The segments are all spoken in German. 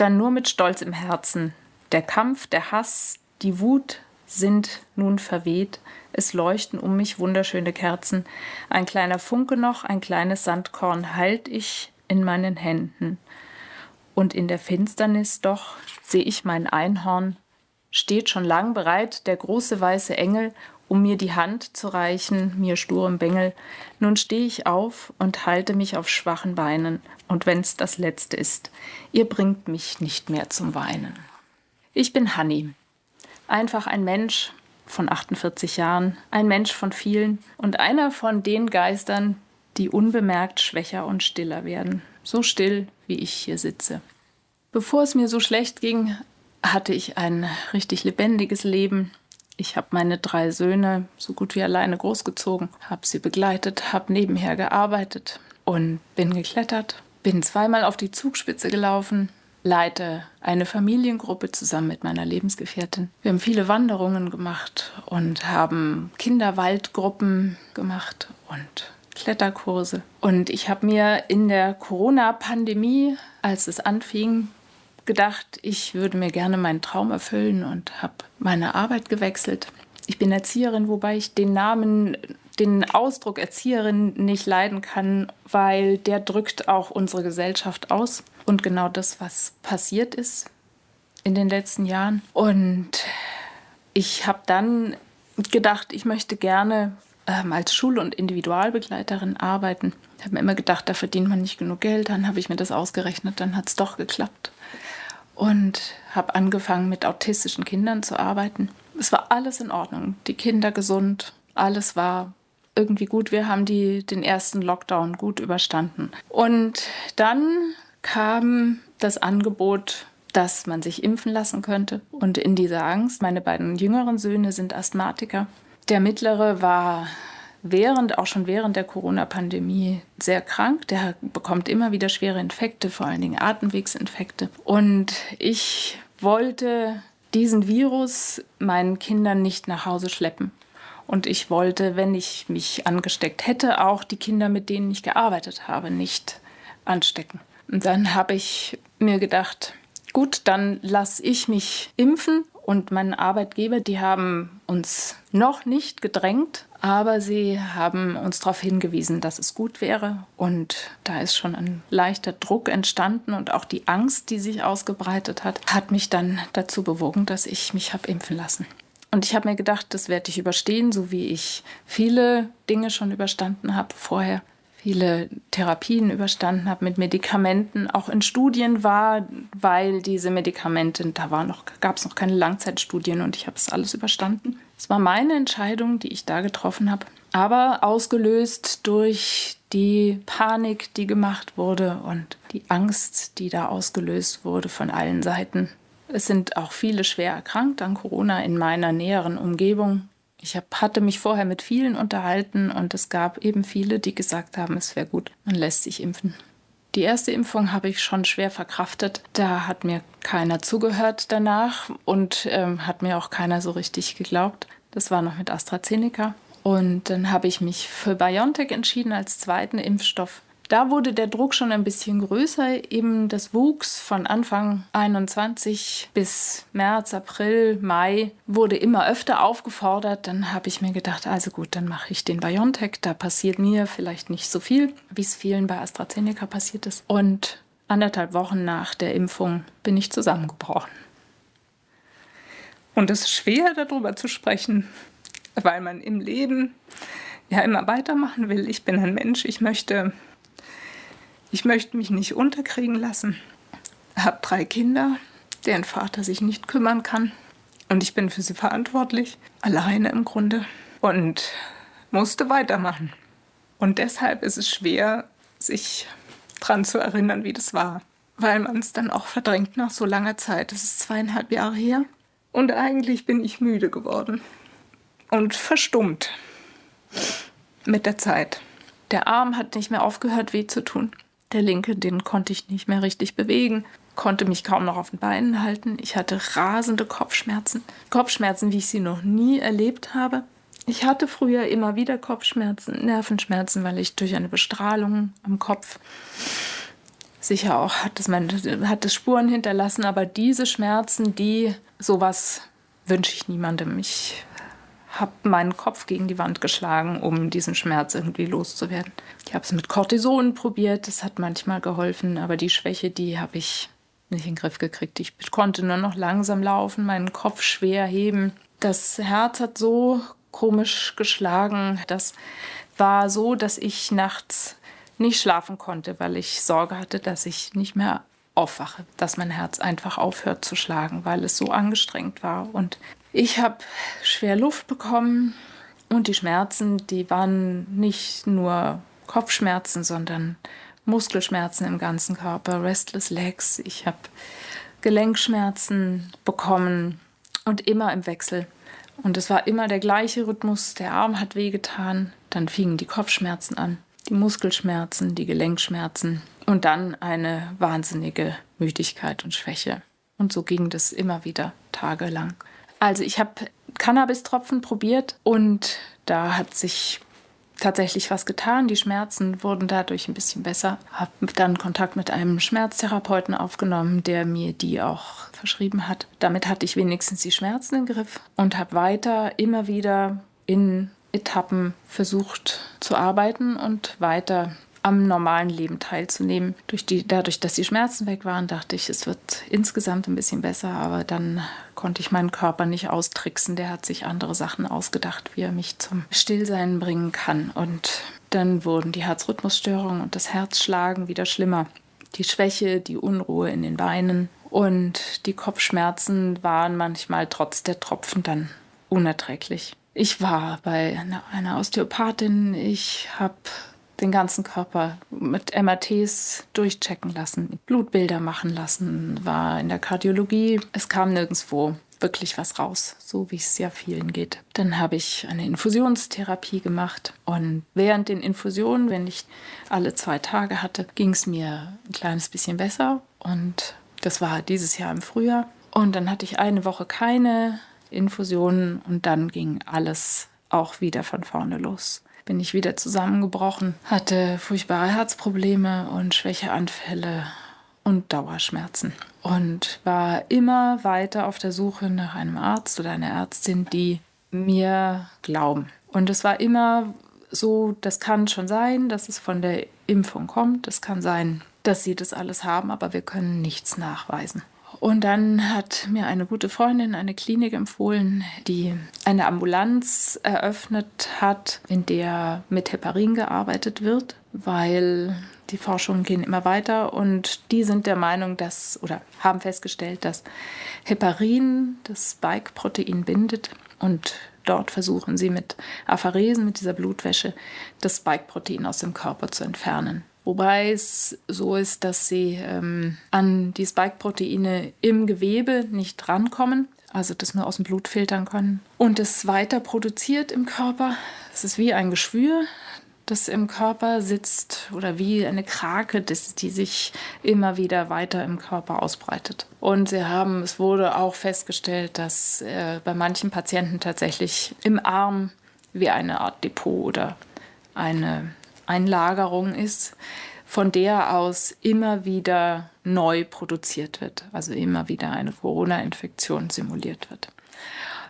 dann nur mit Stolz im Herzen. Der Kampf, der Hass, die Wut sind nun verweht. Es leuchten um mich wunderschöne Kerzen. Ein kleiner Funke noch, ein kleines Sandkorn halt ich in meinen Händen. Und in der Finsternis doch sehe ich mein Einhorn, steht schon lang bereit, der große weiße Engel, um mir die Hand zu reichen, mir sturem Bengel. Nun stehe ich auf und halte mich auf schwachen Beinen, und wenn's das letzte ist, ihr bringt mich nicht mehr zum Weinen. Ich bin Hanni, einfach ein Mensch von 48 Jahren, ein Mensch von vielen und einer von den Geistern, die unbemerkt schwächer und stiller werden, so still, wie ich hier sitze. Bevor es mir so schlecht ging, hatte ich ein richtig lebendiges Leben, ich habe meine drei Söhne so gut wie alleine großgezogen, habe sie begleitet, habe nebenher gearbeitet und bin geklettert, bin zweimal auf die Zugspitze gelaufen, leite eine Familiengruppe zusammen mit meiner Lebensgefährtin. Wir haben viele Wanderungen gemacht und haben Kinderwaldgruppen gemacht und Kletterkurse. Und ich habe mir in der Corona-Pandemie, als es anfing, gedacht, ich würde mir gerne meinen Traum erfüllen und habe meine Arbeit gewechselt. Ich bin Erzieherin, wobei ich den Namen, den Ausdruck Erzieherin nicht leiden kann, weil der drückt auch unsere Gesellschaft aus und genau das, was passiert ist in den letzten Jahren. Und ich habe dann gedacht, ich möchte gerne ähm, als Schul- und Individualbegleiterin arbeiten. Ich habe mir immer gedacht, da verdient man nicht genug Geld. Dann habe ich mir das ausgerechnet, dann hat es doch geklappt und habe angefangen mit autistischen Kindern zu arbeiten. Es war alles in Ordnung, die Kinder gesund, alles war irgendwie gut. Wir haben die, den ersten Lockdown gut überstanden. Und dann kam das Angebot, dass man sich impfen lassen könnte. Und in dieser Angst, meine beiden jüngeren Söhne sind Asthmatiker. Der mittlere war während, auch schon während der Corona-Pandemie sehr krank. Der bekommt immer wieder schwere Infekte, vor allen Dingen Atemwegsinfekte. Und ich wollte diesen Virus meinen Kindern nicht nach Hause schleppen. Und ich wollte, wenn ich mich angesteckt hätte, auch die Kinder, mit denen ich gearbeitet habe, nicht anstecken. Und dann habe ich mir gedacht, gut, dann lasse ich mich impfen und mein Arbeitgeber, die haben uns noch nicht gedrängt, aber sie haben uns darauf hingewiesen, dass es gut wäre. Und da ist schon ein leichter Druck entstanden und auch die Angst, die sich ausgebreitet hat, hat mich dann dazu bewogen, dass ich mich habe impfen lassen. Und ich habe mir gedacht, das werde ich überstehen, so wie ich viele Dinge schon überstanden habe vorher viele Therapien überstanden habe mit Medikamenten, auch in Studien war, weil diese Medikamente, da war noch, gab es noch keine Langzeitstudien und ich habe es alles überstanden. Es war meine Entscheidung, die ich da getroffen habe, aber ausgelöst durch die Panik, die gemacht wurde und die Angst, die da ausgelöst wurde von allen Seiten. Es sind auch viele schwer erkrankt an Corona in meiner näheren Umgebung. Ich hab, hatte mich vorher mit vielen unterhalten und es gab eben viele, die gesagt haben, es wäre gut, man lässt sich impfen. Die erste Impfung habe ich schon schwer verkraftet. Da hat mir keiner zugehört danach und ähm, hat mir auch keiner so richtig geglaubt. Das war noch mit AstraZeneca. Und dann habe ich mich für BioNTech entschieden als zweiten Impfstoff. Da wurde der Druck schon ein bisschen größer. Eben das wuchs von Anfang 21 bis März, April, Mai, wurde immer öfter aufgefordert. Dann habe ich mir gedacht, also gut, dann mache ich den BioNTech. Da passiert mir vielleicht nicht so viel, wie es vielen bei AstraZeneca passiert ist. Und anderthalb Wochen nach der Impfung bin ich zusammengebrochen. Und es ist schwer, darüber zu sprechen, weil man im Leben ja immer weitermachen will. Ich bin ein Mensch, ich möchte, ich möchte mich nicht unterkriegen lassen. Habe drei Kinder, deren Vater sich nicht kümmern kann. Und ich bin für sie verantwortlich, alleine im Grunde. Und musste weitermachen. Und deshalb ist es schwer, sich daran zu erinnern, wie das war. Weil man es dann auch verdrängt nach so langer Zeit. Das ist zweieinhalb Jahre her. Und eigentlich bin ich müde geworden. Und verstummt. Mit der Zeit. Der Arm hat nicht mehr aufgehört, weh zu tun. Der linke, den konnte ich nicht mehr richtig bewegen, konnte mich kaum noch auf den Beinen halten. Ich hatte rasende Kopfschmerzen. Kopfschmerzen, wie ich sie noch nie erlebt habe. Ich hatte früher immer wieder Kopfschmerzen, Nervenschmerzen, weil ich durch eine Bestrahlung am Kopf sicher auch hat es, meine, hat es Spuren hinterlassen, aber diese Schmerzen, die sowas wünsche ich niemandem. Ich habe meinen Kopf gegen die Wand geschlagen, um diesen Schmerz irgendwie loszuwerden. Ich habe es mit Cortison probiert, das hat manchmal geholfen, aber die Schwäche, die habe ich nicht in den Griff gekriegt. Ich konnte nur noch langsam laufen, meinen Kopf schwer heben. Das Herz hat so komisch geschlagen. Das war so, dass ich nachts nicht schlafen konnte, weil ich Sorge hatte, dass ich nicht mehr aufwache, dass mein Herz einfach aufhört zu schlagen, weil es so angestrengt war. Und ich habe schwer Luft bekommen und die Schmerzen, die waren nicht nur Kopfschmerzen, sondern Muskelschmerzen im ganzen Körper, Restless Legs. Ich habe Gelenkschmerzen bekommen und immer im Wechsel. Und es war immer der gleiche Rhythmus. Der Arm hat wehgetan, dann fingen die Kopfschmerzen an, die Muskelschmerzen, die Gelenkschmerzen und dann eine wahnsinnige Müdigkeit und Schwäche. Und so ging das immer wieder tagelang. Also ich habe Cannabistropfen probiert und da hat sich tatsächlich was getan. Die Schmerzen wurden dadurch ein bisschen besser. Habe dann Kontakt mit einem Schmerztherapeuten aufgenommen, der mir die auch verschrieben hat. Damit hatte ich wenigstens die Schmerzen im Griff und habe weiter immer wieder in Etappen versucht zu arbeiten und weiter am normalen Leben teilzunehmen. Durch die, dadurch, dass die Schmerzen weg waren, dachte ich, es wird insgesamt ein bisschen besser, aber dann konnte ich meinen Körper nicht austricksen. Der hat sich andere Sachen ausgedacht, wie er mich zum Stillsein bringen kann. Und dann wurden die Herzrhythmusstörungen und das Herzschlagen wieder schlimmer. Die Schwäche, die Unruhe in den Beinen und die Kopfschmerzen waren manchmal trotz der Tropfen dann unerträglich. Ich war bei einer Osteopathin, ich habe den ganzen Körper mit MRTs durchchecken lassen, Blutbilder machen lassen, war in der Kardiologie. Es kam nirgendwo wirklich was raus, so wie es sehr vielen geht. Dann habe ich eine Infusionstherapie gemacht und während den Infusionen, wenn ich alle zwei Tage hatte, ging es mir ein kleines bisschen besser und das war dieses Jahr im Frühjahr. Und dann hatte ich eine Woche keine Infusionen und dann ging alles auch wieder von vorne los bin ich wieder zusammengebrochen, hatte furchtbare Herzprobleme und Schwächeanfälle und Dauerschmerzen und war immer weiter auf der Suche nach einem Arzt oder einer Ärztin, die mir glauben. Und es war immer so, das kann schon sein, dass es von der Impfung kommt, es kann sein, dass sie das alles haben, aber wir können nichts nachweisen. Und dann hat mir eine gute Freundin eine Klinik empfohlen, die eine Ambulanz eröffnet hat, in der mit Heparin gearbeitet wird, weil die Forschungen gehen immer weiter und die sind der Meinung, dass oder haben festgestellt, dass Heparin das Spike-Protein bindet und dort versuchen sie mit Apharesen, mit dieser Blutwäsche, das Spike-Protein aus dem Körper zu entfernen. Wobei es so ist, dass sie ähm, an die Spike-Proteine im Gewebe nicht drankommen, also das nur aus dem Blut filtern können. Und es weiter produziert im Körper. Es ist wie ein Geschwür, das im Körper sitzt oder wie eine Krake, das, die sich immer wieder weiter im Körper ausbreitet. Und sie haben, es wurde auch festgestellt, dass äh, bei manchen Patienten tatsächlich im Arm wie eine Art Depot oder eine Einlagerung ist, von der aus immer wieder neu produziert wird, also immer wieder eine Corona-Infektion simuliert wird.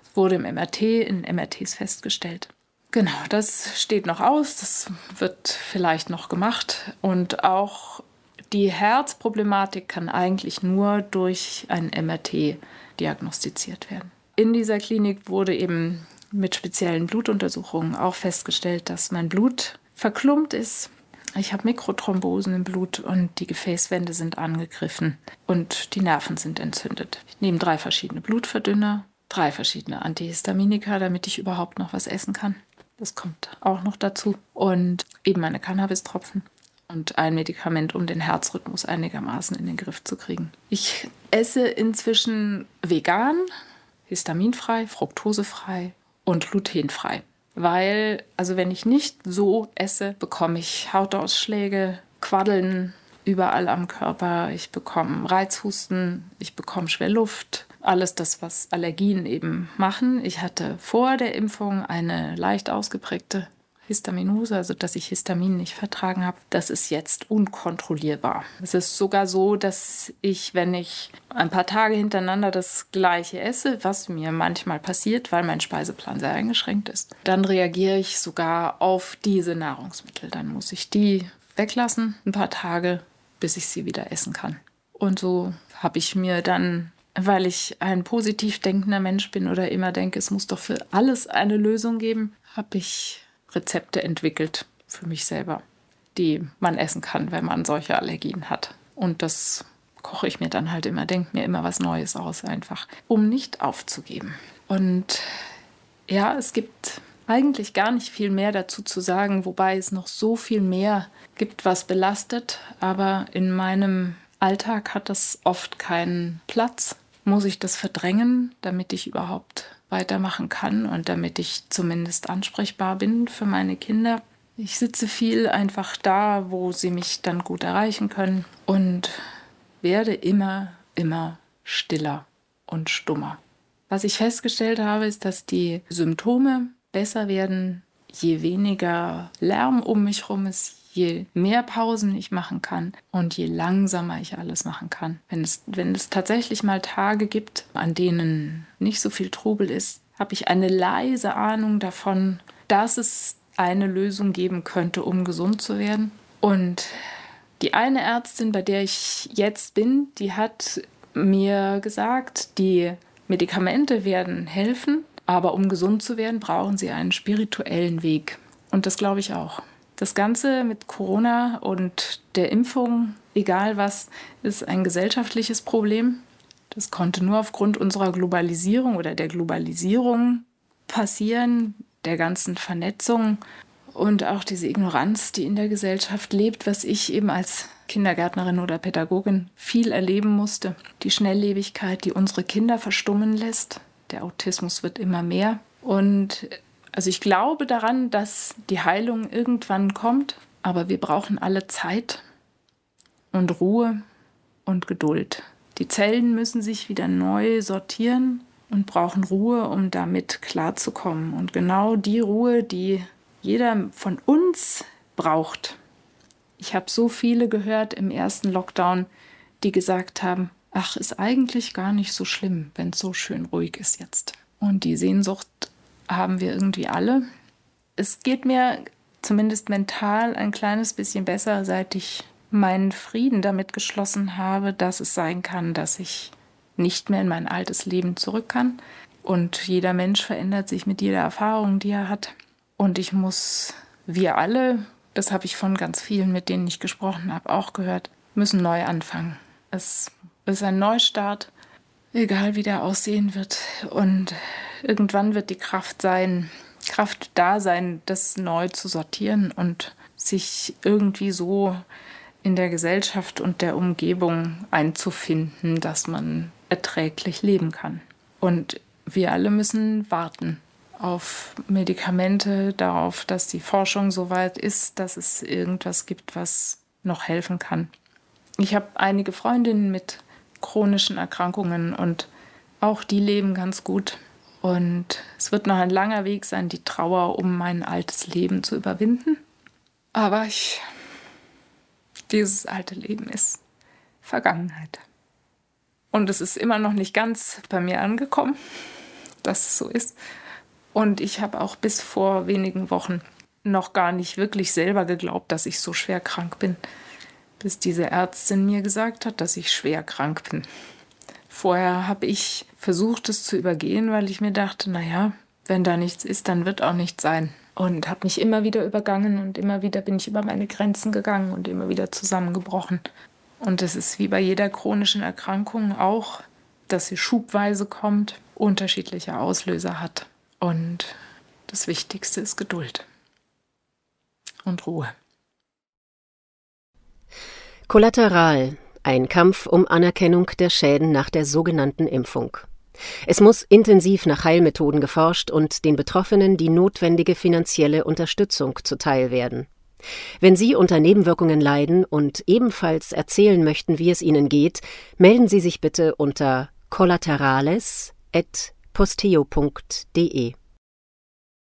Es wurde im MRT, in MRTs festgestellt. Genau, das steht noch aus, das wird vielleicht noch gemacht und auch die Herzproblematik kann eigentlich nur durch ein MRT diagnostiziert werden. In dieser Klinik wurde eben mit speziellen Blutuntersuchungen auch festgestellt, dass mein Blut verklumpt ist. Ich habe Mikrothrombosen im Blut und die Gefäßwände sind angegriffen und die Nerven sind entzündet. Ich nehme drei verschiedene Blutverdünner, drei verschiedene Antihistaminika, damit ich überhaupt noch was essen kann. Das kommt auch noch dazu. Und eben meine Cannabis-Tropfen und ein Medikament, um den Herzrhythmus einigermaßen in den Griff zu kriegen. Ich esse inzwischen vegan, histaminfrei, fruktosefrei und glutenfrei. Weil, also wenn ich nicht so esse, bekomme ich Hautausschläge, Quaddeln überall am Körper, ich bekomme Reizhusten, ich bekomme Schwerluft, alles das, was Allergien eben machen. Ich hatte vor der Impfung eine leicht ausgeprägte Histaminose, also dass ich Histamin nicht vertragen habe, das ist jetzt unkontrollierbar. Es ist sogar so, dass ich, wenn ich ein paar Tage hintereinander das gleiche esse, was mir manchmal passiert, weil mein Speiseplan sehr eingeschränkt ist, dann reagiere ich sogar auf diese Nahrungsmittel. Dann muss ich die weglassen, ein paar Tage, bis ich sie wieder essen kann. Und so habe ich mir dann weil ich ein positiv denkender Mensch bin oder immer denke, es muss doch für alles eine Lösung geben, habe ich Rezepte entwickelt für mich selber, die man essen kann, wenn man solche Allergien hat. Und das koche ich mir dann halt immer, denke mir immer was Neues aus, einfach, um nicht aufzugeben. Und ja, es gibt eigentlich gar nicht viel mehr dazu zu sagen, wobei es noch so viel mehr gibt, was belastet. Aber in meinem Alltag hat das oft keinen Platz. Muss ich das verdrängen, damit ich überhaupt weitermachen kann und damit ich zumindest ansprechbar bin für meine Kinder. Ich sitze viel einfach da, wo sie mich dann gut erreichen können und werde immer, immer stiller und stummer. Was ich festgestellt habe, ist, dass die Symptome besser werden, je weniger Lärm um mich herum ist, je mehr Pausen ich machen kann und je langsamer ich alles machen kann. Wenn es, wenn es tatsächlich mal Tage gibt, an denen nicht so viel Trubel ist, habe ich eine leise Ahnung davon, dass es eine Lösung geben könnte, um gesund zu werden. Und die eine Ärztin, bei der ich jetzt bin, die hat mir gesagt, die Medikamente werden helfen, aber um gesund zu werden, brauchen sie einen spirituellen Weg. Und das glaube ich auch. Das Ganze mit Corona und der Impfung, egal was, ist ein gesellschaftliches Problem. Das konnte nur aufgrund unserer Globalisierung oder der Globalisierung passieren, der ganzen Vernetzung und auch diese Ignoranz, die in der Gesellschaft lebt, was ich eben als Kindergärtnerin oder Pädagogin viel erleben musste. Die Schnelllebigkeit, die unsere Kinder verstummen lässt. Der Autismus wird immer mehr. Und also ich glaube daran, dass die Heilung irgendwann kommt, aber wir brauchen alle Zeit und Ruhe und Geduld. Die Zellen müssen sich wieder neu sortieren und brauchen Ruhe, um damit klarzukommen. Und genau die Ruhe, die jeder von uns braucht. Ich habe so viele gehört im ersten Lockdown, die gesagt haben, ach, ist eigentlich gar nicht so schlimm, wenn es so schön ruhig ist jetzt. Und die Sehnsucht haben wir irgendwie alle. Es geht mir zumindest mental ein kleines bisschen besser, seit ich meinen Frieden damit geschlossen habe, dass es sein kann, dass ich nicht mehr in mein altes Leben zurück kann. Und jeder Mensch verändert sich mit jeder Erfahrung, die er hat. Und ich muss, wir alle, das habe ich von ganz vielen, mit denen ich gesprochen habe, auch gehört, müssen neu anfangen. Es ist ein Neustart, egal wie der aussehen wird. Und irgendwann wird die Kraft sein, Kraft da sein, das neu zu sortieren und sich irgendwie so in der Gesellschaft und der Umgebung einzufinden, dass man erträglich leben kann. Und wir alle müssen warten auf Medikamente, darauf, dass die Forschung so weit ist, dass es irgendwas gibt, was noch helfen kann. Ich habe einige Freundinnen mit chronischen Erkrankungen und auch die leben ganz gut. Und es wird noch ein langer Weg sein, die Trauer um mein altes Leben zu überwinden. Aber ich, dieses alte Leben ist Vergangenheit. Und es ist immer noch nicht ganz bei mir angekommen, dass es so ist. Und ich habe auch bis vor wenigen Wochen noch gar nicht wirklich selber geglaubt, dass ich so schwer krank bin, bis diese Ärztin mir gesagt hat, dass ich schwer krank bin. Vorher habe ich versucht, es zu übergehen, weil ich mir dachte, naja, wenn da nichts ist, dann wird auch nichts sein. Und habe mich immer wieder übergangen und immer wieder bin ich über meine Grenzen gegangen und immer wieder zusammengebrochen. Und es ist wie bei jeder chronischen Erkrankung auch, dass sie schubweise kommt, unterschiedliche Auslöser hat. Und das Wichtigste ist Geduld und Ruhe. Kollateral, ein Kampf um Anerkennung der Schäden nach der sogenannten Impfung. Es muss intensiv nach Heilmethoden geforscht und den Betroffenen die notwendige finanzielle Unterstützung zuteil werden. Wenn Sie unter Nebenwirkungen leiden und ebenfalls erzählen möchten, wie es Ihnen geht, melden Sie sich bitte unter collaterales.posteo.de.